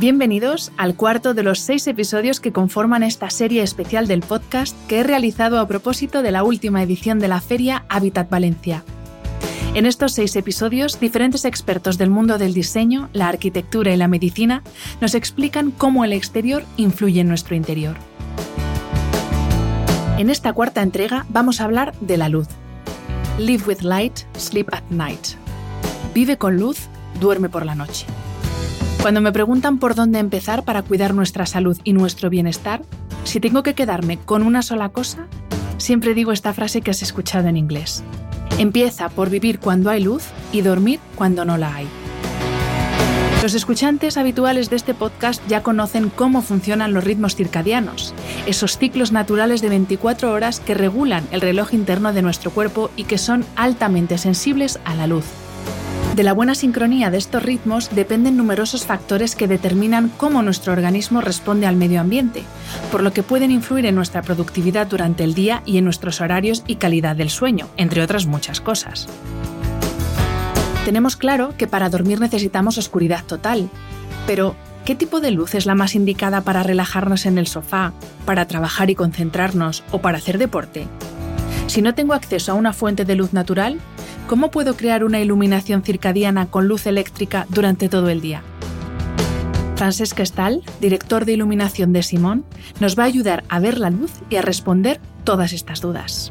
Bienvenidos al cuarto de los seis episodios que conforman esta serie especial del podcast que he realizado a propósito de la última edición de la feria Habitat Valencia. En estos seis episodios, diferentes expertos del mundo del diseño, la arquitectura y la medicina nos explican cómo el exterior influye en nuestro interior. En esta cuarta entrega vamos a hablar de la luz. Live with light, sleep at night. Vive con luz, duerme por la noche. Cuando me preguntan por dónde empezar para cuidar nuestra salud y nuestro bienestar, si tengo que quedarme con una sola cosa, siempre digo esta frase que has escuchado en inglés. Empieza por vivir cuando hay luz y dormir cuando no la hay. Los escuchantes habituales de este podcast ya conocen cómo funcionan los ritmos circadianos, esos ciclos naturales de 24 horas que regulan el reloj interno de nuestro cuerpo y que son altamente sensibles a la luz. De la buena sincronía de estos ritmos dependen numerosos factores que determinan cómo nuestro organismo responde al medio ambiente, por lo que pueden influir en nuestra productividad durante el día y en nuestros horarios y calidad del sueño, entre otras muchas cosas. Tenemos claro que para dormir necesitamos oscuridad total, pero ¿qué tipo de luz es la más indicada para relajarnos en el sofá, para trabajar y concentrarnos o para hacer deporte? Si no tengo acceso a una fuente de luz natural, ¿Cómo puedo crear una iluminación circadiana con luz eléctrica durante todo el día? Francesc Estal, director de iluminación de Simón, nos va a ayudar a ver la luz y a responder todas estas dudas.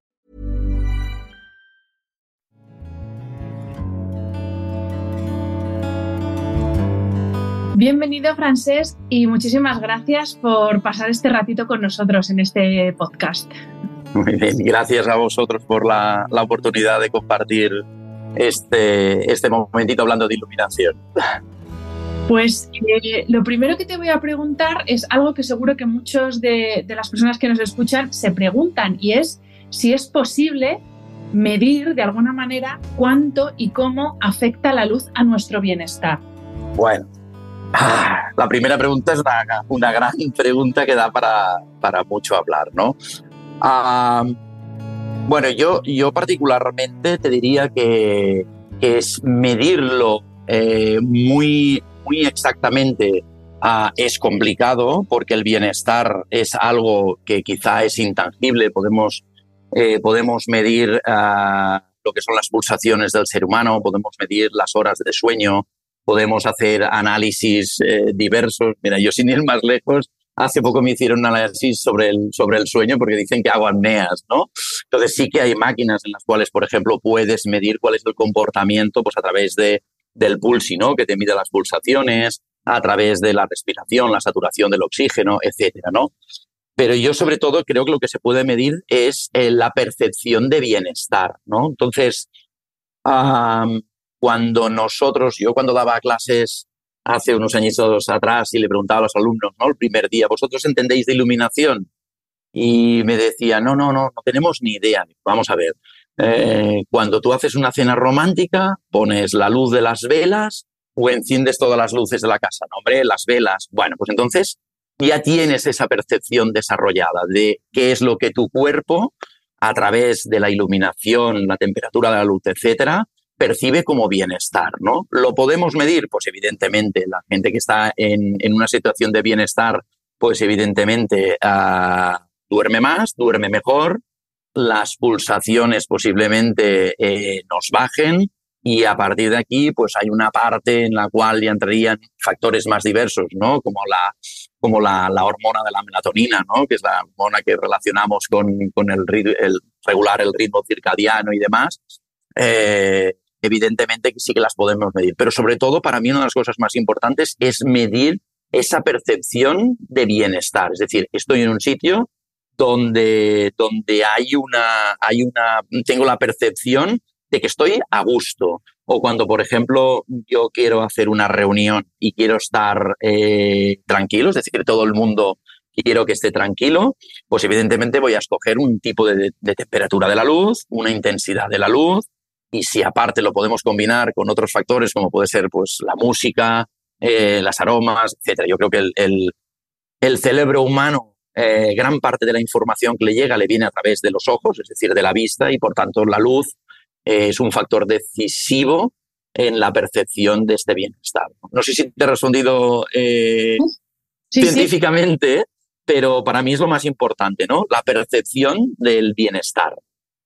Bienvenido, Francés, y muchísimas gracias por pasar este ratito con nosotros en este podcast. Muy bien, gracias a vosotros por la, la oportunidad de compartir este, este momentito hablando de iluminación. Pues eh, lo primero que te voy a preguntar es algo que seguro que muchos de, de las personas que nos escuchan se preguntan y es si es posible medir de alguna manera cuánto y cómo afecta la luz a nuestro bienestar. Bueno, Ah, la primera pregunta es una, gran pregunta que da para, para mucho hablar, ¿no? Ah, bueno, yo, yo particularmente te diría que, es medirlo eh, muy, muy exactamente ah, es complicado porque el bienestar es algo que quizá es intangible. Podemos, eh, podemos medir lo que son las pulsaciones del ser humano, podemos medir las horas de sueño, podemos hacer análisis eh, diversos. Mira, yo sin ir más lejos, hace poco me hicieron un análisis sobre el, sobre el sueño porque dicen que hago apneas, ¿no? Entonces sí que hay máquinas en las cuales, por ejemplo, puedes medir cuál es el comportamiento pues a través de, del pulsi, ¿no? Que te mide las pulsaciones, a través de la respiración, la saturación del oxígeno, etcétera, ¿no? Pero yo sobre todo creo que lo que se puede medir es eh, la percepción de bienestar, ¿no? Entonces, cuando nosotros, yo cuando daba clases hace unos añitos atrás y le preguntaba a los alumnos, ¿no? El primer día, ¿vosotros entendéis de iluminación? Y me decía, no, no, no, no tenemos ni idea. Vamos a ver, eh, cuando tú haces una cena romántica, pones la luz de las velas o enciendes todas las luces de la casa. No, hombre, las velas. Bueno, pues entonces ya tienes esa percepción desarrollada de qué es lo que tu cuerpo, a través de la iluminación, la temperatura de la luz, etcétera, percibe como bienestar, ¿no? ¿Lo podemos medir? Pues evidentemente, la gente que está en, una situación de bienestar, pues evidentemente ah, duerme más, duerme mejor, las pulsaciones posiblemente eh, nos bajen, y a partir de aquí, pues hay una parte en la cual ya entrarían factores más diversos, ¿no? Como la, como la, hormona de la melatonina, ¿no? Que es la hormona que relacionamos con, con el, el, regular el ritmo circadiano y demás. Eh, evidentemente sí que las podemos medir. Pero sobre todo, para mí, una de las cosas más importantes es medir esa percepción de bienestar. Es decir, estoy en un sitio donde, donde hay una, hay una, tengo la percepción de que estoy a gusto. O cuando, por ejemplo, yo quiero hacer una reunión y quiero estar eh, tranquilo, es decir, que todo el mundo quiero que esté tranquilo, pues evidentemente voy a escoger un tipo de, temperatura de la luz, una intensidad de la luz, y si aparte lo podemos combinar con otros factores como puede ser pues la música, eh, las aromas, etcétera. Yo creo que el, el, cerebro humano, eh, gran parte de la información que le llega le viene a través de los ojos, es decir, de la vista, y por tanto la luz eh, es un factor decisivo en la percepción de este bienestar. No sé si te he respondido científicamente, pero para mí es lo más importante, ¿no? La percepción del bienestar.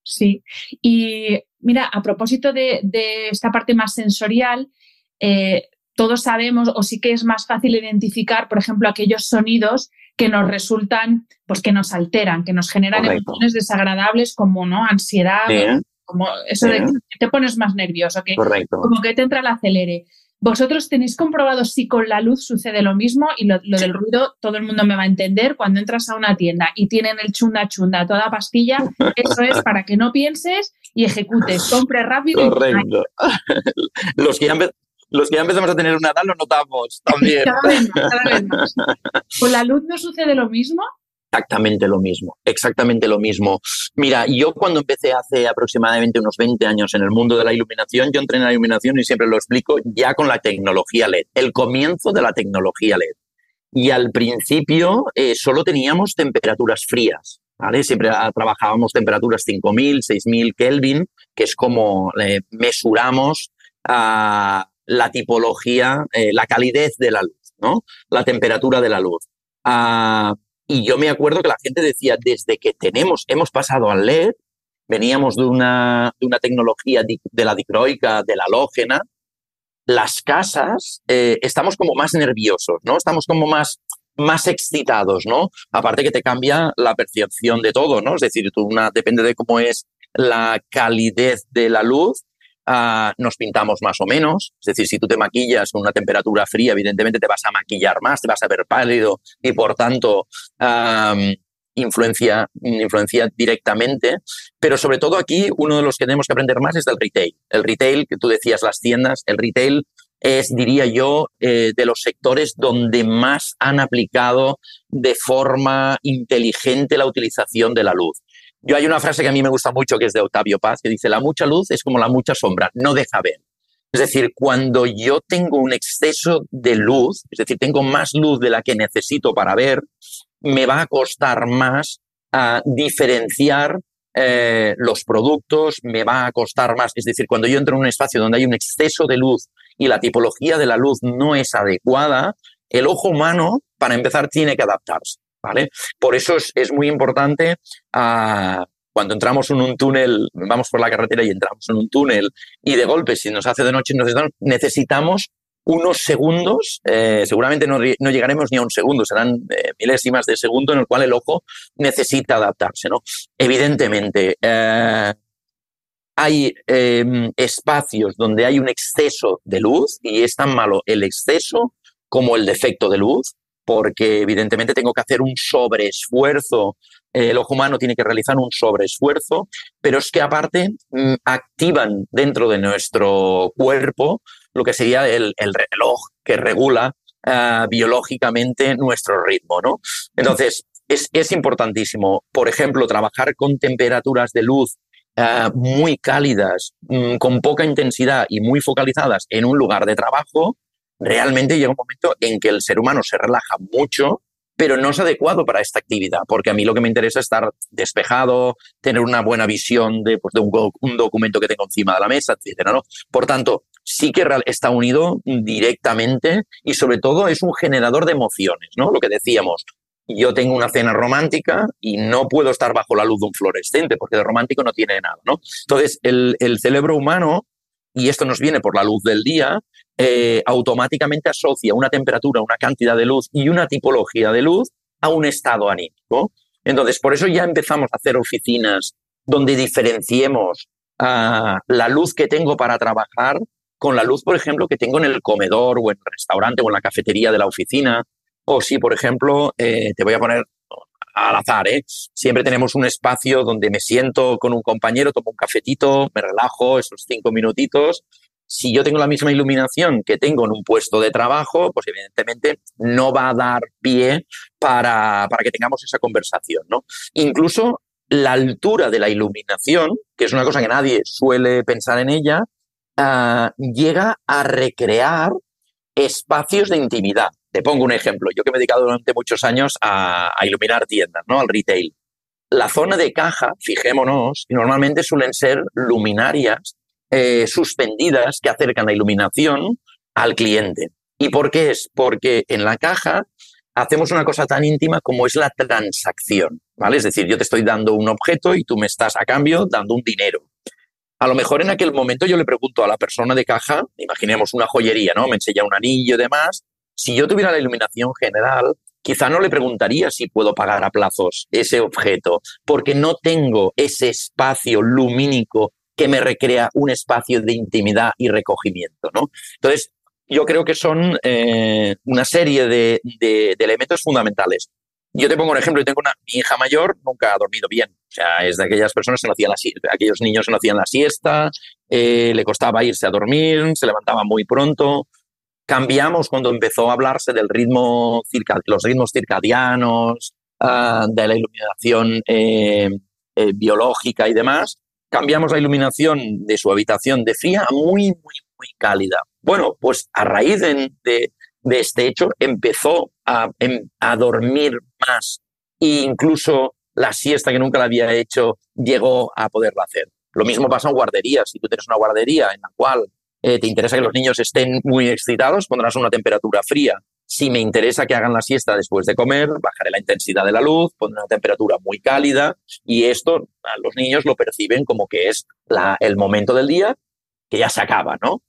Sí, y mira, a propósito de, esta parte más sensorial, eh, todos sabemos o sí que es más fácil identificar, por ejemplo, aquellos sonidos que nos resultan, pues que nos alteran, que nos generan emociones desagradables como no ansiedad, como eso de que te pones más nervioso, que como que te entra el acelere. ¿Vosotros tenéis comprobado si con la luz sucede lo mismo? Y lo, del ruido, todo el mundo me va a entender. Cuando entras a una tienda y tienen el chunda chunda, toda pastilla, eso es para que no pienses y ejecutes, compre rápido. Correcto. los, que ya los que ya empezamos a tener una edad lo notamos también. cada vez más, cada vez más. ¿Con la luz no sucede lo mismo? Exactamente lo mismo, exactamente lo mismo. Mira, yo cuando empecé hace aproximadamente unos 20 años en el mundo de la iluminación, yo entré en la iluminación y siempre lo explico ya con la tecnología LED, el comienzo de la tecnología LED. Y al principio eh, solo teníamos temperaturas frías, ¿vale? Siempre ah, trabajábamos temperaturas 5000, 6000 Kelvin, que es como eh, mesuramos ah, la tipología, eh, la calidez de la luz, ¿no? La temperatura de la luz. Ah, y yo me acuerdo que la gente decía, desde que tenemos, hemos pasado al LED, veníamos de una, de una tecnología de la dicroica, de la halógena, las casas eh, estamos como más nerviosos, ¿no? Estamos como más, más excitados, ¿no? Aparte que te cambia la percepción de todo, ¿no? Es decir, tú una, depende de cómo es la calidez de la luz, Ah, nos pintamos más o menos. Es decir, si tú te maquillas con una temperatura fría, evidentemente te vas a maquillar más, te vas a ver pálido y por tanto influencia, influencia directamente. Pero sobre todo aquí, uno de los que tenemos que aprender más es del retail. El retail, que tú decías, las tiendas, el retail es, diría yo, eh, de los sectores donde más han aplicado de forma inteligente la utilización de la luz. Yo hay una frase que a mí me gusta mucho que es de Octavio Paz, que dice, la mucha luz es como la mucha sombra, no deja ver. Es decir, cuando yo tengo un exceso de luz, es decir, tengo más luz de la que necesito para ver, me va a costar más a diferenciar eh, los productos, me va a costar más. Es decir, cuando yo entro en un espacio donde hay un exceso de luz y la tipología de la luz no es adecuada, el ojo humano, para empezar, tiene que adaptarse. Por eso es, muy importante ah, cuando entramos en un túnel, vamos por la carretera y entramos en un túnel y de golpe, si nos hace de noche, necesitamos unos segundos, eh, seguramente no, llegaremos ni a un segundo, serán eh, milésimas de segundo en el cual el ojo necesita adaptarse. Evidentemente, eh, hay em, espacios donde hay un exceso de luz y es tan malo el exceso como el defecto de luz porque evidentemente tengo que hacer un sobreesfuerzo. El ojo humano tiene que realizar un sobreesfuerzo, pero es que aparte mm, activan dentro de nuestro cuerpo lo que sería el, reloj que regula ah, biológicamente nuestro ritmo, ¿no? Entonces, es, importantísimo, por ejemplo, trabajar con temperaturas de luz ah, muy cálidas, mm, con poca intensidad y muy focalizadas en un lugar de trabajo, realmente llega un momento en que el ser humano se relaja mucho, pero no es adecuado para esta actividad, porque a mí lo que me interesa es estar despejado, tener una buena visión de, pues, de un, documento que tengo encima de la mesa, etcétera, ¿no? Por tanto, sí que está unido directamente y sobre todo es un generador de emociones, ¿no? Lo que decíamos, yo tengo una cena romántica y no puedo estar bajo la luz de un fluorescente porque de romántico no tiene nada, ¿no? Entonces, el, el cerebro humano y esto nos viene por la luz del día, eh, automáticamente asocia una temperatura, una cantidad de luz y una tipología de luz a un estado anímico. Entonces, por eso ya empezamos a hacer oficinas donde diferenciemos la luz que tengo para trabajar con la luz, por ejemplo, que tengo en el comedor o en el restaurante o en la cafetería de la oficina. O si, por ejemplo, eh, te voy a poner al azar, ¿eh? Siempre tenemos un espacio donde me siento con un compañero, tomo un cafetito, me relajo esos cinco minutitos. Si yo tengo la misma iluminación que tengo en un puesto de trabajo, pues evidentemente no va a dar pie para, para que tengamos esa conversación, ¿no? Incluso la altura de la iluminación, que es una cosa que nadie suele pensar en ella, uh, llega a recrear espacios de intimidad. Te pongo un ejemplo. Yo que me he dedicado durante muchos años a, iluminar tiendas, ¿no? Al retail. La zona de caja, fijémonos, normalmente suelen ser luminarias eh, suspendidas que acercan la iluminación al cliente. ¿Y por qué es? Porque en la caja hacemos una cosa tan íntima como es la transacción, ¿vale? Es decir, yo te estoy dando un objeto y tú me estás a cambio dando un dinero. A lo mejor en aquel momento yo le pregunto a la persona de caja, imaginemos una joyería, ¿no? Me enseña un anillo y demás, si yo tuviera la iluminación general, quizá no le preguntaría si puedo pagar a plazos ese objeto, porque no tengo ese espacio lumínico que me recrea un espacio de intimidad y recogimiento, ¿no? Entonces, yo creo que son eh, una serie de, elementos fundamentales. Yo te pongo un ejemplo, tengo una, mi hija mayor nunca ha dormido bien. O sea, es de aquellas personas que no hacían la siesta, aquellos niños que no hacían la siesta, eh, le costaba irse a dormir, se levantaba muy pronto cambiamos cuando empezó a hablarse del ritmo, los ritmos circadianos, ah, de la iluminación eh, eh, biológica y demás. Cambiamos la iluminación de su habitación de fría a muy, muy, muy cálida. Bueno, pues a raíz de, este hecho empezó a, em, a dormir más e incluso la siesta que nunca la había hecho llegó a poderla hacer. Lo mismo pasa en guarderías. Si tú tienes una guardería en la cual eh, te interesa que los niños estén muy excitados, pondrás una temperatura fría. Si me interesa que hagan la siesta después de comer, bajaré la intensidad de la luz, pondré una temperatura muy cálida y esto a los niños lo perciben como que es el momento del día que ya se acaba, ¿no?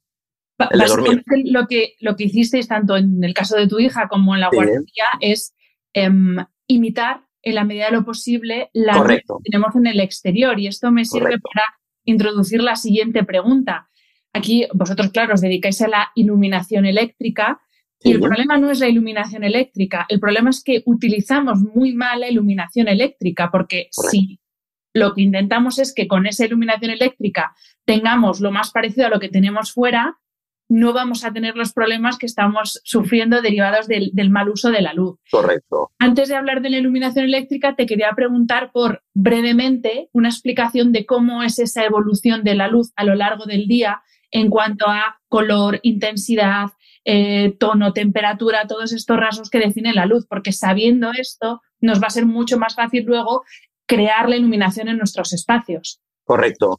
Lo que, lo que hicisteis tanto en el caso de tu hija como en la guardería es em, imitar en la medida de lo posible la que tenemos en el exterior y esto me sirve para introducir la siguiente pregunta. Aquí vosotros, claro, os dedicáis a la iluminación eléctrica y el problema no es la iluminación eléctrica, el problema es que utilizamos muy mal la iluminación eléctrica porque si lo que intentamos es que con esa iluminación eléctrica tengamos lo más parecido a lo que tenemos fuera, no vamos a tener los problemas que estamos sufriendo derivados del, del, mal uso de la luz. Correcto. Antes de hablar de la iluminación eléctrica, te quería preguntar por brevemente una explicación de cómo es esa evolución de la luz a lo largo del día en cuanto a color, intensidad, eh, tono, temperatura, todos estos rasgos que definen la luz, porque sabiendo esto nos va a ser mucho más fácil luego crear la iluminación en nuestros espacios. Correcto.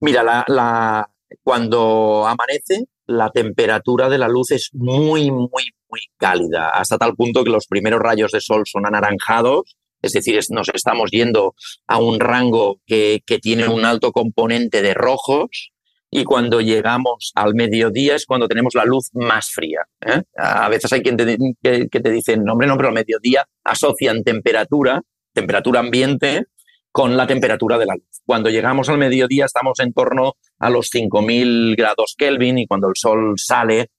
Mira, la, cuando amanece, la temperatura de la luz es muy, muy, muy cálida, hasta tal punto que los primeros rayos de sol son anaranjados, es decir, nos estamos yendo a un rango que, que tiene un alto componente de rojos, y cuando llegamos al mediodía es cuando tenemos la luz más fría. ¿eh? A veces hay quien te, que, te dice, no, hombre, no, pero al mediodía asocian temperatura, temperatura ambiente, con la temperatura de la luz. Cuando llegamos al mediodía estamos en torno a los 5.000 grados Kelvin y cuando el sol sale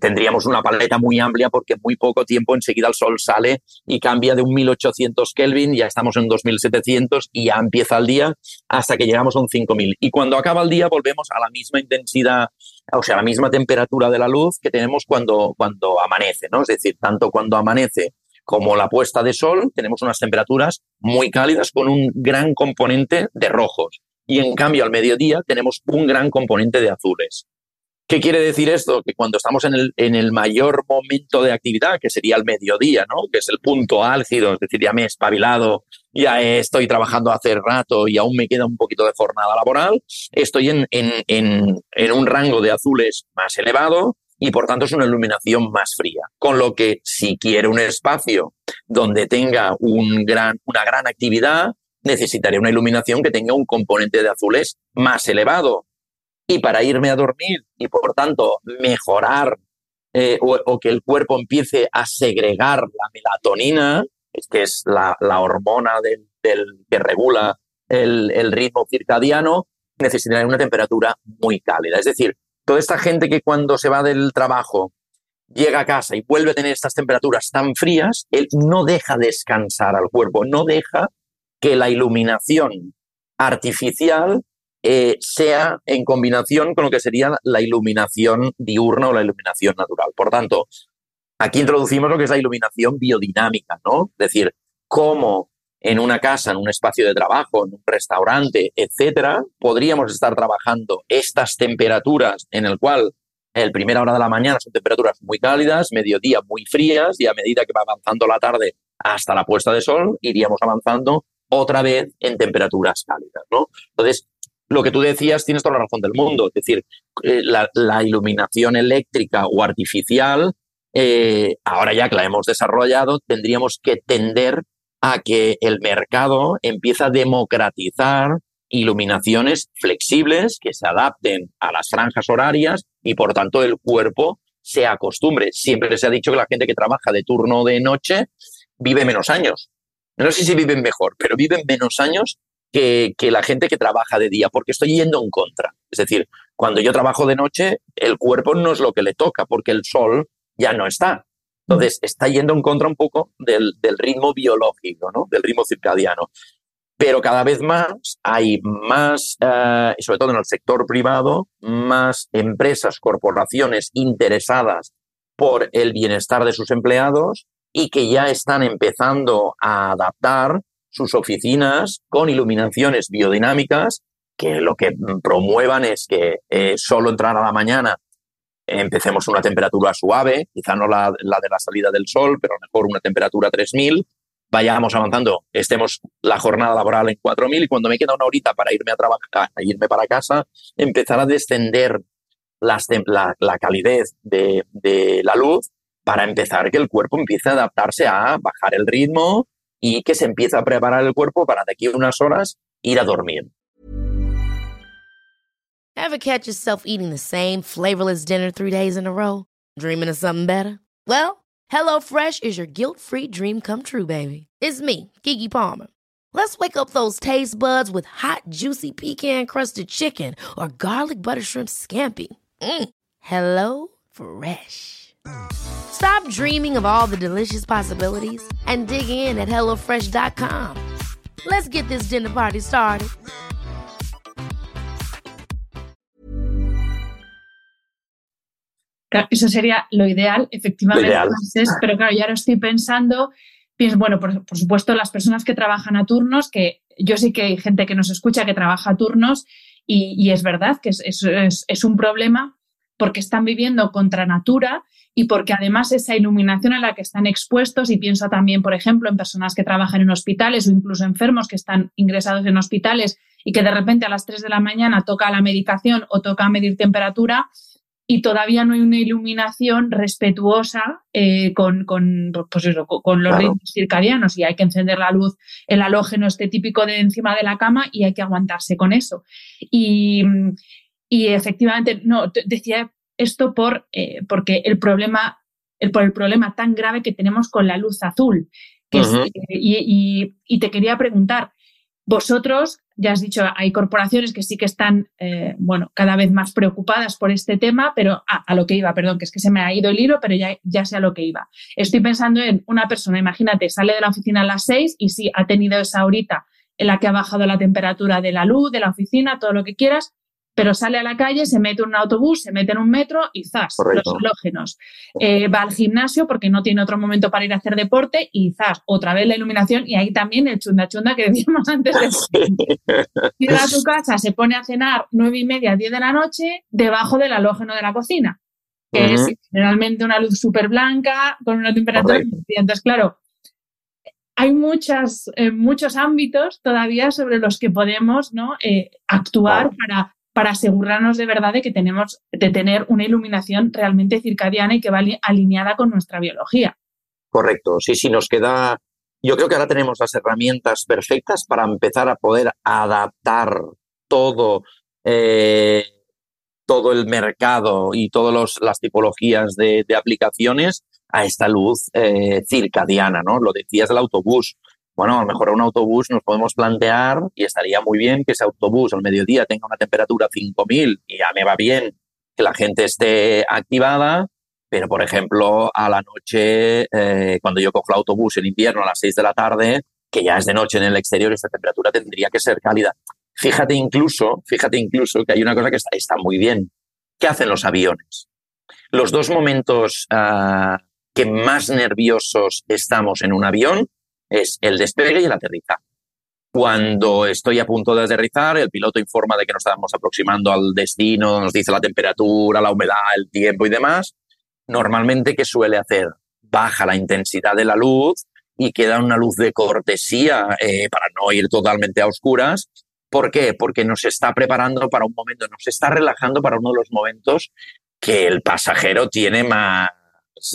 tendríamos una paleta muy amplia porque muy poco tiempo enseguida el sol sale y cambia de un 1800 Kelvin, ya estamos en 2700 y ya empieza el día hasta que llegamos a un 5000. Y cuando acaba el día volvemos a la misma intensidad, o sea, a la misma temperatura de la luz que tenemos cuando, cuando amanece, ¿no? Es decir, tanto cuando amanece como la puesta de sol, tenemos unas temperaturas muy cálidas con un gran componente de rojos. Y en cambio, al mediodía tenemos un gran componente de azules. ¿Qué quiere decir esto? Que cuando estamos en el, en el mayor momento de actividad, que sería el mediodía, ¿no? Que es el punto álgido, es decir, ya me he espabilado, ya estoy trabajando hace rato y aún me queda un poquito de jornada laboral, estoy en, en, en, un rango de azules más elevado y por tanto es una iluminación más fría. Con lo que si quiero un espacio donde tenga un gran, una gran actividad, necesitaré una iluminación que tenga un componente de azules más elevado y para irme a dormir y por tanto mejorar eh, o, que el cuerpo empiece a segregar la melatonina, que es la, hormona del, que regula el, ritmo circadiano, necesitará una temperatura muy cálida. Es decir, toda esta gente que cuando se va del trabajo llega a casa y vuelve a tener estas temperaturas tan frías, él no deja descansar al cuerpo, no deja que la iluminación artificial eh, sea en combinación con lo que sería la iluminación diurna o la iluminación natural. Por tanto, aquí introducimos lo que es la iluminación biodinámica, ¿no? Es decir, cómo en una casa, en un espacio de trabajo, en un restaurante, etcétera, podríamos estar trabajando estas temperaturas en el cual el primera hora de la mañana son temperaturas muy cálidas, mediodía muy frías y a medida que va avanzando la tarde hasta la puesta de sol, iríamos avanzando otra vez en temperaturas cálidas, ¿no? Entonces, lo que tú decías tienes toda la razón del mundo, es decir, eh, la, iluminación eléctrica o artificial, eh, ahora ya que la hemos desarrollado, tendríamos que tender a que el mercado empiece a democratizar iluminaciones flexibles que se adapten a las franjas horarias y por tanto el cuerpo se acostumbre. Siempre se ha dicho que la gente que trabaja de turno de noche vive menos años. No sé si viven mejor, pero viven menos años que, la gente que trabaja de día, porque estoy yendo en contra. Es decir, cuando yo trabajo de noche, el cuerpo no es lo que le toca, porque el sol ya no está. Entonces, está yendo en contra un poco del, del ritmo biológico, ¿no? del ritmo circadiano pero cada vez más hay más, eh, sobre todo en el sector privado, más empresas, corporaciones interesadas por el bienestar de sus empleados y que ya están empezando a adaptar sus oficinas con iluminaciones biodinámicas que lo que promuevan es que eh, solo entrar a la mañana empecemos una temperatura suave, quizá no la, de la salida del sol, pero mejor una temperatura 3000 vayamos avanzando, estemos la jornada laboral en 4.000 y cuando me queda una horita para irme a trabajar, irme para casa, empezar a descender la, la, calidez de, de, la luz para empezar que el cuerpo empiece a adaptarse a bajar el ritmo y que se empiece a preparar el cuerpo para de aquí a unas horas ir a dormir. Ever catch yourself eating the same flavorless dinner three days in a row? Dreaming of something better? Well, HelloFresh is your guilt-free dream come true, baby. It's me, Kiki Palmer. Let's wake up those taste buds with hot, juicy pecan-crusted chicken or garlic butter shrimp scampi. Mm. Hello Fresh. Stop dreaming of all the delicious possibilities and dig in at HelloFresh.com. Let's get this dinner party started. Eso sería lo ideal, efectivamente. Pero claro, ya lo estoy pensando. Bueno, por, supuesto, las personas que trabajan a turnos, que yo sí que hay gente que nos escucha que trabaja a turnos y, es verdad que es, es, es, un problema porque están viviendo contra natura y porque además esa iluminación a la que están expuestos, y pienso también, por ejemplo, en personas que trabajan en hospitales o incluso enfermos que están ingresados en hospitales y que de repente a las 3 de la mañana toca la medicación o toca medir temperatura, y todavía no hay una iluminación respetuosa eh, con, con, pues con, los ritmos circadianos y hay que encender la luz, el halógeno este típico de encima de la cama y hay que aguantarse con eso. Y, y efectivamente, no, decía esto por, eh, porque el problema, el, por el problema tan grave que tenemos con la luz azul. Que y, y, te quería preguntar, vosotros, ya has dicho, hay corporaciones que sí que están, eh, bueno, cada vez más preocupadas por este tema, pero a lo que iba, perdón, que es que se me ha ido el hilo, pero ya, ya sé a lo que iba. Estoy pensando en una persona, imagínate, sale de la oficina a las seis y sí, ha tenido esa horita en la que ha bajado la temperatura de la luz, de la oficina, todo lo que quieras, pero sale a la calle, se mete en un autobús, se mete en un metro y zas, los halógenos. Eh, va al gimnasio porque no tiene otro momento para ir a hacer deporte y zas, otra vez la iluminación y ahí también el chunda chunda que decíamos antes. Llega a tu casa, se pone a cenar nueve y media, diez de la noche, debajo del halógeno de la cocina, que es generalmente una luz súper blanca con una temperatura. Entonces, claro, hay muchas, eh, muchos ámbitos todavía sobre los que podemos ¿no? Eh, actuar para para asegurarnos de verdad de que tenemos de tener una iluminación realmente circadiana y que va alineada con nuestra biología. Correcto, sí, sí, nos queda. Yo creo que ahora tenemos las herramientas perfectas para empezar a poder adaptar todo, eh, todo el mercado y todas las tipologías de, aplicaciones a esta luz eh, circadiana, ¿no? Lo decías del autobús. Bueno, a lo mejor un autobús nos podemos plantear y estaría muy bien que ese autobús al mediodía tenga una temperatura 5000 y ya me va bien que la gente esté activada, pero por ejemplo a la noche, eh, cuando yo cojo el autobús en invierno a las 6 de la tarde, que ya es de noche en el exterior, esta temperatura tendría que ser cálida. Fíjate incluso, fíjate incluso que hay una cosa que está, está muy bien. ¿Qué hacen los aviones? Los dos momentos ah, que más nerviosos estamos en un avión es el despegue y el aterrizaje. Cuando estoy a punto de aterrizar, el piloto informa de que nos estamos aproximando al destino, nos dice la temperatura, la humedad, el tiempo y demás. Normalmente, ¿qué suele hacer? Baja la intensidad de la luz y queda una luz de cortesía eh, para no ir totalmente a oscuras ¿Por qué? Porque nos está preparando para un momento, nos está relajando para uno de los momentos que el pasajero tiene más,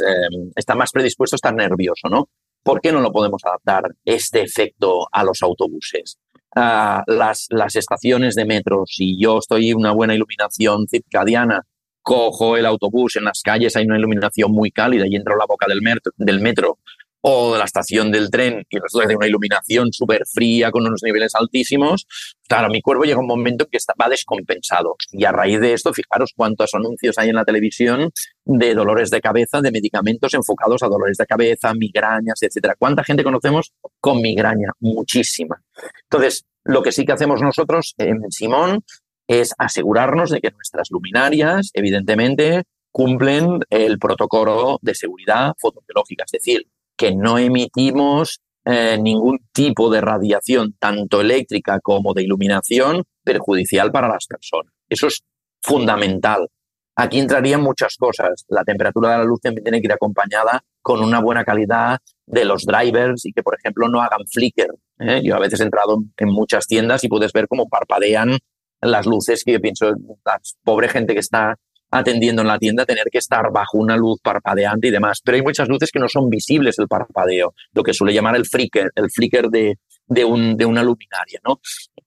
em, está más predispuesto a estar nervioso, ¿no? ¿Por qué no lo podemos adaptar este efecto a los autobuses? Ah, las, estaciones de metro, si yo estoy en una buena iluminación circadiana, cojo el autobús, en las calles hay una iluminación muy cálida y entro a la boca del metro o de la estación del tren y resulta que una iluminación súper fría con unos niveles altísimos, claro, mi cuerpo llega un momento que está, va descompensado. Y a raíz de esto, fijaros cuántos anuncios hay en la televisión de dolores de cabeza, de medicamentos enfocados a dolores de cabeza, migrañas, etcétera. ¿Cuánta gente conocemos con migraña? Muchísima. Entonces, lo que sí que hacemos nosotros en Simón es asegurarnos de que nuestras luminarias, evidentemente, cumplen el protocolo de seguridad fotobiológica, es decir, que no emitimos eh, ningún tipo de radiación, tanto eléctrica como de iluminación, perjudicial para las personas. Eso es fundamental. Aquí entrarían muchas cosas. La temperatura de la luz también tiene que ir acompañada con una buena calidad de los drivers y que, por ejemplo, no hagan flicker. ¿eh? Yo a veces he entrado en muchas tiendas y puedes ver cómo parpadean las luces que yo pienso, la pobre gente que está atendiendo en la tienda tener que estar bajo una luz parpadeante y demás. Pero hay muchas luces que no son visibles el parpadeo, lo que suele llamar el flicker, el flicker de, de, un, de una luminaria. ¿no?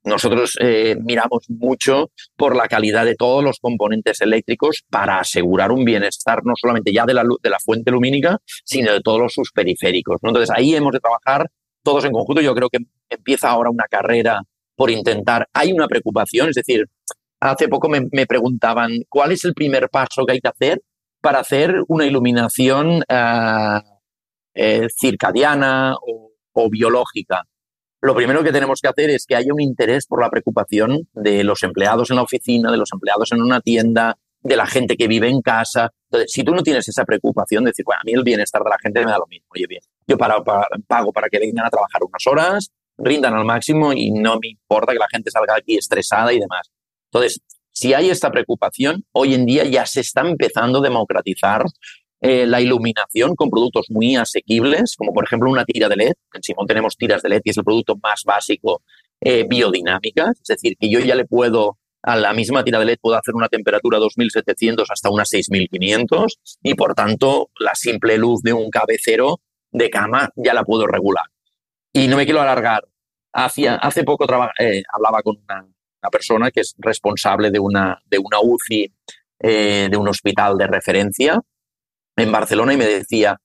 Nosotros eh, miramos mucho por la calidad de todos los componentes eléctricos para asegurar un bienestar no solamente ya de la, de la fuente lumínica, sino de todos sus periféricos. Entonces ahí hemos de trabajar todos en conjunto. Yo creo que empieza ahora una carrera por intentar. Hay una preocupación, es decir, hace poco me, preguntaban cuál es el primer paso que hay que hacer para hacer una iluminación eh, eh, circadiana o, biológica. Lo primero que tenemos que hacer es que haya un interés por la preocupación de los empleados en la oficina, de los empleados en una tienda, de la gente que vive en casa. Entonces, si tú no tienes esa preocupación de decir, bueno, a mí el bienestar de la gente me da lo mismo, oye, bien, yo pago para que vengan a trabajar unas horas, rindan al máximo y no me importa que la gente salga aquí estresada y demás. Entonces, si hay esta preocupación, hoy en día ya se está empezando a democratizar eh, la iluminación con productos muy asequibles, como por ejemplo una tira de LED. En Simón tenemos tiras de LED y es el producto más básico eh, biodinámica, es decir, que yo ya le puedo a la misma tira de LED puedo hacer una temperatura 2700 hasta unas 6500 y por tanto la simple luz de un cabecero de cama ya la puedo regular. Y no me quiero alargar. hace poco eh, hablaba con una, persona que es responsable de una, de una UCI eh, de un hospital de referencia en Barcelona y me decía,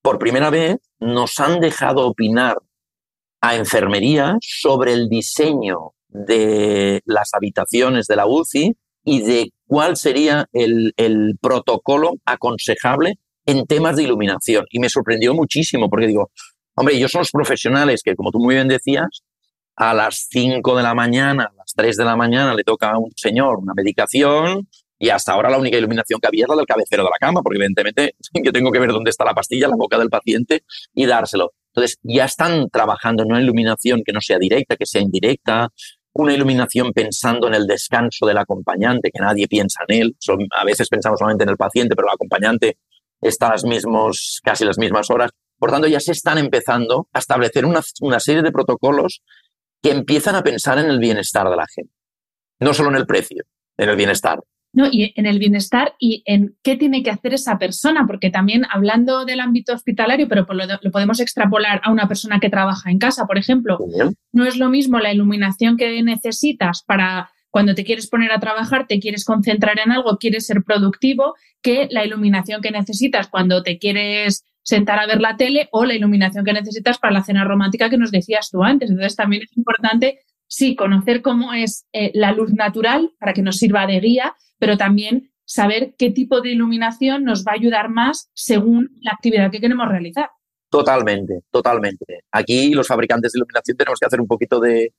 por primera vez nos han dejado opinar a enfermería sobre el diseño de las habitaciones de la UCI y de cuál sería el, el, protocolo aconsejable en temas de iluminación. Y me sorprendió muchísimo porque digo, hombre, ellos son los profesionales que, como tú muy bien decías, a las 5 de la mañana, a las 3 de la mañana le toca a un señor una medicación y hasta ahora la única iluminación que había es la del cabecero de la cama, porque evidentemente yo tengo que ver dónde está la pastilla, la boca del paciente y dárselo. Entonces ya están trabajando en una iluminación que no sea directa, que sea indirecta, una iluminación pensando en el descanso del acompañante, que nadie piensa en él. a veces pensamos solamente en el paciente, pero el acompañante está a las mismos, casi las mismas horas. Por tanto, ya se están empezando a establecer una, una serie de protocolos que empiezan a pensar en el bienestar de la gente. No solo en el precio, en el bienestar. No, y en el bienestar y en qué tiene que hacer esa persona, porque también hablando del ámbito hospitalario, pero lo, podemos extrapolar a una persona que trabaja en casa, por ejemplo, no es lo mismo la iluminación que necesitas para cuando te quieres poner a trabajar, te quieres concentrar en algo, quieres ser productivo, que la iluminación que necesitas cuando te quieres sentar a ver la tele o la iluminación que necesitas para la cena romántica que nos decías tú antes. Entonces también es importante, sí, conocer cómo es eh, la luz natural para que nos sirva de guía, pero también saber qué tipo de iluminación nos va a ayudar más según la actividad que queremos realizar. Totalmente, totalmente. Aquí los fabricantes de iluminación tenemos que hacer un poquito de,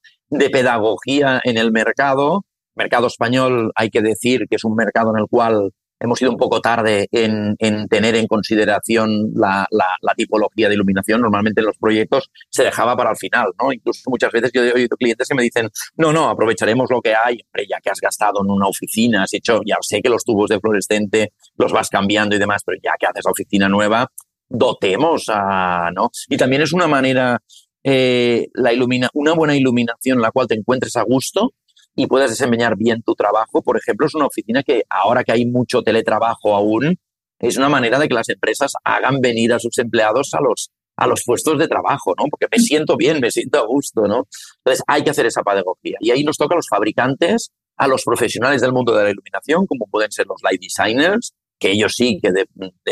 pedagogía en el mercado. Mercado español, hay que decir que es un mercado en el cual hemos ido un poco tarde en, tener en consideración la, tipología de iluminación. Normalmente en los proyectos se dejaba para el final, ¿no? Incluso muchas veces yo he oído clientes que me dicen, no, no, aprovecharemos lo que hay, hombre, ya que has gastado en una oficina, has hecho, ya sé que los tubos de fluorescente los vas cambiando y demás, pero ya que haces la oficina nueva, dotemos a, ¿no? Y también es una manera, eh, la ilumina, una buena iluminación en la cual te encuentres a gusto y puedas desempeñar bien tu trabajo. Por ejemplo, es una oficina que ahora que hay mucho teletrabajo aún, es una manera de que las empresas hagan venir a sus empleados a los, a los puestos de trabajo, ¿no? Porque me siento bien, me siento a gusto, ¿no? Entonces hay que hacer esa pedagogía. Y ahí nos toca a los fabricantes, a los profesionales del mundo de la iluminación, como pueden ser los light designers, que ellos sí que de,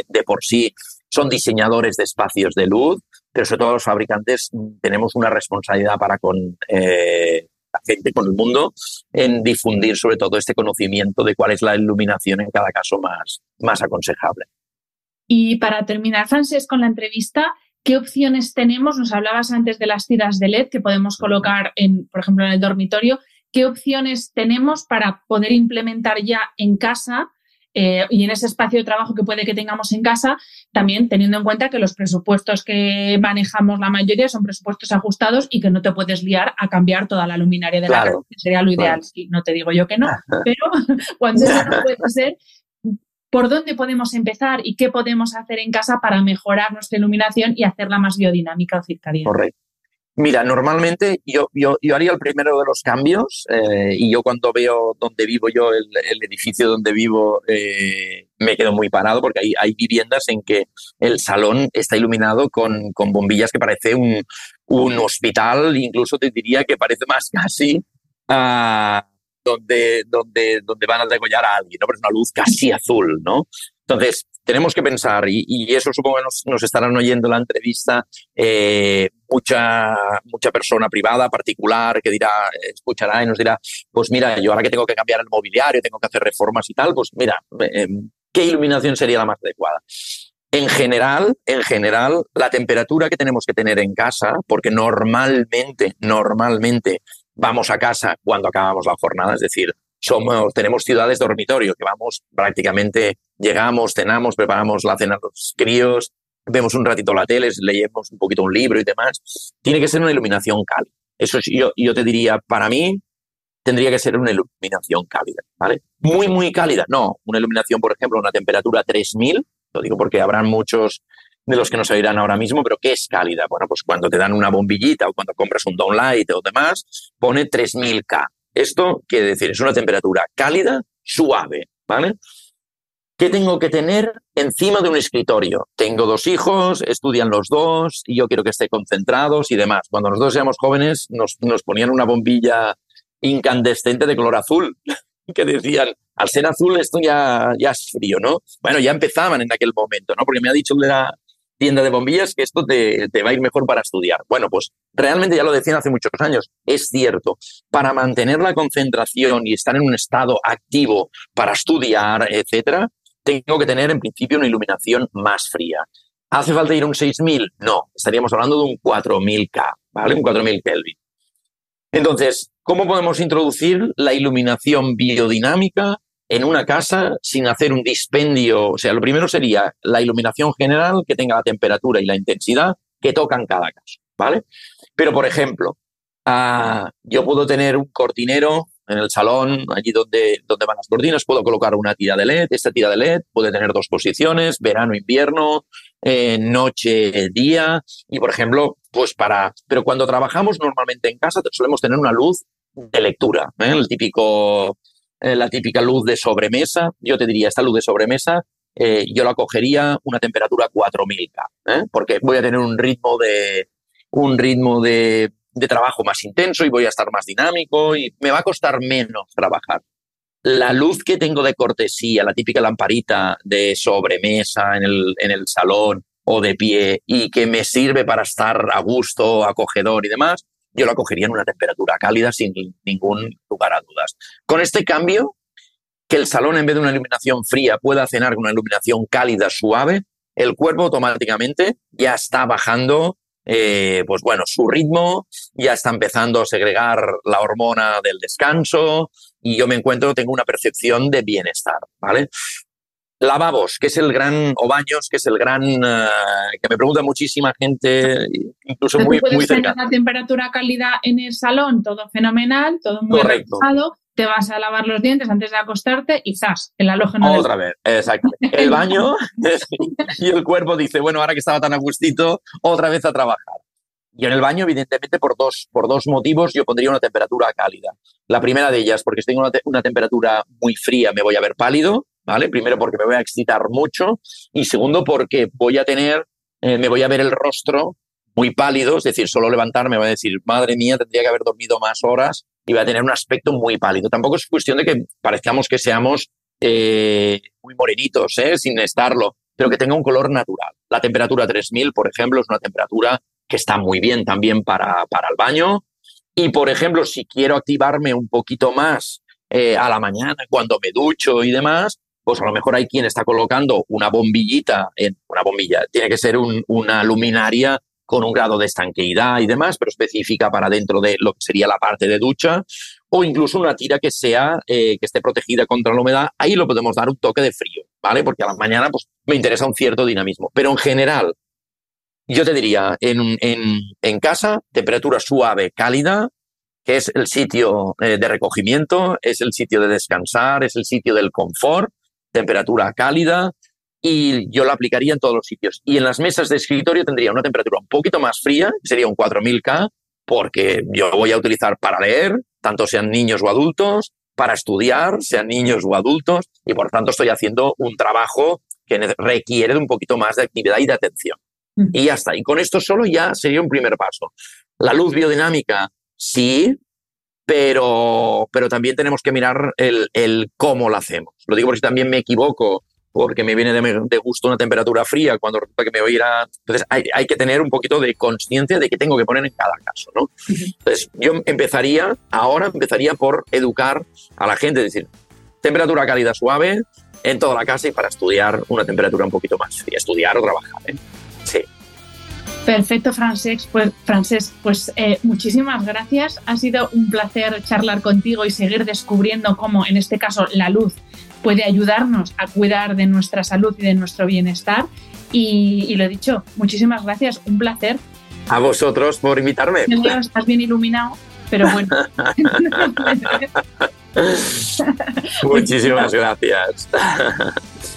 de por sí son diseñadores de espacios de luz, pero sobre todo los fabricantes mm, tenemos una responsabilidad para con eh, la gente, con el mundo, en difundir sobre todo este conocimiento de cuál es la iluminación en cada caso más, más aconsejable. Y para terminar, Frances, con la entrevista, ¿qué opciones tenemos? Nos hablabas antes de las tiras de LED que podemos colocar, en, por ejemplo, en el dormitorio. ¿Qué opciones tenemos para poder implementar ya en casa eh, y en ese espacio de trabajo que puede que tengamos en casa, también teniendo en cuenta que los presupuestos que manejamos la mayoría son presupuestos ajustados y que no te puedes liar a cambiar toda la luminaria de la casa, que sería lo ideal. no te digo yo que no, pero cuando eso no puede ser, ¿por dónde podemos empezar y qué podemos hacer en casa para mejorar nuestra iluminación y hacerla más biodinámica o circadiana? Correcto. Mira, normalmente yo, yo, yo, haría el primero de los cambios eh, y yo cuando veo donde vivo yo, el, edificio donde vivo, eh, me quedo muy parado porque hay, hay viviendas en que el salón está iluminado con, con bombillas que parece un, un, hospital, incluso te diría que parece más casi a donde, donde, donde van a degollar a alguien, ¿no? Pero es una luz casi azul, ¿no? Entonces, tenemos que pensar, y, eso supongo que nos, estarán oyendo la entrevista, eh, mucha, mucha persona privada, particular, que dirá, escuchará y nos dirá, pues mira, yo ahora que tengo que cambiar el mobiliario, tengo que hacer reformas y tal, pues mira, eh, ¿qué iluminación sería la más adecuada? En general, en general, la temperatura que tenemos que tener en casa, porque normalmente, normalmente vamos a casa cuando acabamos la jornada, es decir, somos, tenemos ciudades dormitorio, que vamos prácticamente, llegamos, cenamos, preparamos la cena a los críos, vemos un ratito la tele, leemos un poquito un libro y demás. Tiene que ser una iluminación cálida. Eso yo, yo te diría, para mí, tendría que ser una iluminación cálida, ¿vale? Muy, muy cálida. No, una iluminación, por ejemplo, una temperatura 3000, lo digo porque habrán muchos de los que nos oirán ahora mismo, pero ¿qué es cálida? Bueno, pues cuando te dan una bombillita o cuando compras un downlight o demás, pone 3000K. Esto quiere decir, es una temperatura cálida, suave, ¿vale? ¿Qué tengo que tener encima de un escritorio? Tengo dos hijos, estudian los dos y yo quiero que estén concentrados y demás. Cuando nosotros éramos jóvenes nos, nos ponían una bombilla incandescente de color azul que decían, al ser azul esto ya, ya es frío, ¿no? Bueno, ya empezaban en aquel momento, ¿no? Porque me ha dicho la, tienda de bombillas que esto te, va a ir mejor para estudiar. Bueno, pues realmente ya lo decían hace muchos años. Es cierto, para mantener la concentración y estar en un estado activo para estudiar, etcétera, tengo que tener en principio una iluminación más fría. ¿Hace falta ir a un 6000? No, estaríamos hablando de un 4000K, ¿vale? Un 4000 Kelvin. Entonces, ¿cómo podemos introducir la iluminación biodinámica en una casa sin hacer un dispendio. O sea, lo primero sería la iluminación general que tenga la temperatura y la intensidad que tocan cada caso, ¿vale? Pero, por ejemplo, ah, yo puedo tener un cortinero en el salón, allí donde, donde van las cortinas, puedo colocar una tira de LED. Esta tira de LED puede tener dos posiciones, verano, invierno, eh, noche, día. Y, por ejemplo, pues para... Pero cuando trabajamos normalmente en casa solemos tener una luz de lectura, ¿eh? el típico eh, la típica luz de sobremesa, yo te diría, esta luz de sobremesa, yo la cogería una temperatura 4000K, ¿eh? porque voy a tener un ritmo de un ritmo de, de trabajo más intenso y voy a estar más dinámico y me va a costar menos trabajar. La luz que tengo de cortesía, la típica lamparita de sobremesa en el, en el salón o de pie y que me sirve para estar a gusto, acogedor y demás, yo la cogería en una temperatura cálida sin ningún lugar a dudas. Con este cambio, que el salón en vez de una iluminación fría pueda cenar con una iluminación cálida, suave, el cuerpo automáticamente ya está bajando eh, pues bueno, su ritmo, ya está empezando a segregar la hormona del descanso y yo me encuentro, tengo una percepción de bienestar, ¿vale? Lavabos, que es el gran, o baños, que es el gran, eh, que me pregunta muchísima gente, incluso muy, muy cercana. la temperatura calidad en el salón, todo fenomenal, todo muy relajado, te vas a lavar los dientes antes de acostarte y ¡zas! El halógeno. Otra vez, exacto. El baño y el cuerpo dice, bueno, ahora que estaba tan a gustito, otra vez a trabajar. Y en el baño, evidentemente, por dos, por dos motivos, yo pondría una temperatura cálida. La primera de ellas, porque si tengo una, temperatura muy fría, me voy a ver pálido, ¿vale? Primero, porque me voy a excitar mucho. Y segundo, porque voy a tener, eh, me voy a ver el rostro muy pálido, es decir, solo levantarme va a decir, madre mía, tendría que haber dormido más horas y va a tener un aspecto muy pálido. Tampoco es cuestión de que parezcamos que seamos eh, muy morenitos, ¿eh? sin estarlo, pero que tenga un color natural. La temperatura 3000, por ejemplo, es una temperatura que está muy bien también para, para el baño. Y, por ejemplo, si quiero activarme un poquito más eh, a la mañana cuando me ducho y demás, pues a lo mejor hay quien está colocando una bombillita, en una bombilla, tiene que ser una luminaria con un grado de estanqueidad y demás, pero específica para dentro de lo que sería la parte de ducha, o incluso una tira que sea, eh, que esté protegida contra la humedad, ahí lo podemos dar un toque de frío, ¿vale? Porque a la mañana pues, me interesa un cierto dinamismo. Pero en general, yo te diría, en, en, casa, temperatura suave, cálida, que es el sitio eh, de recogimiento, es el sitio de descansar, es el sitio del confort, temperatura cálida, y yo lo aplicaría en todos los sitios. Y en las mesas de escritorio tendría una temperatura un poquito más fría, sería un 4000K, porque yo voy a utilizar para leer, tanto sean niños o adultos, para estudiar, sean niños o adultos, y por tanto estoy haciendo un trabajo que requiere de un poquito más de actividad y de atención. Y ya está. Y con esto solo ya sería un primer paso. La luz biodinámica, sí, pero, pero también tenemos que mirar el, el cómo lo hacemos. Lo digo porque si también me equivoco porque me viene de, gusto una temperatura fría cuando resulta que me voy a ir a... Entonces hay, hay que tener un poquito de conciencia de qué tengo que poner en cada caso, ¿no? Entonces yo empezaría, ahora empezaría por educar a la gente, es decir, temperatura cálida suave en toda la casa y para estudiar una temperatura un poquito más fría, estudiar o trabajar, ¿eh? Sí. Perfecto, Francesc. Pues, Francesc, pues eh, muchísimas gracias. Ha sido un placer charlar contigo y seguir descubriendo cómo, en este caso, la luz puede ayudarnos a cuidar de nuestra salud y de nuestro bienestar. Y, lo he dicho, muchísimas gracias, un placer. A vosotros por invitarme. Estás bien iluminado, pero bueno. Muchísimas gracias.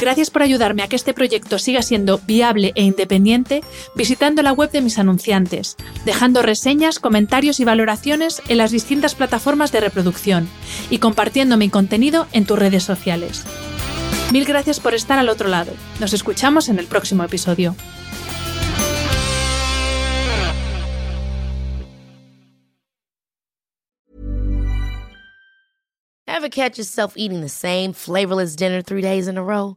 Gracias por ayudarme a que este proyecto siga siendo viable e independiente visitando la web de mis anunciantes, dejando reseñas, comentarios y valoraciones en las distintas plataformas de reproducción y compartiendo mi contenido en tus redes sociales. Mil gracias por estar al otro lado. Nos escuchamos en el próximo episodio. catch yourself eating the same flavorless dinner three days in a row?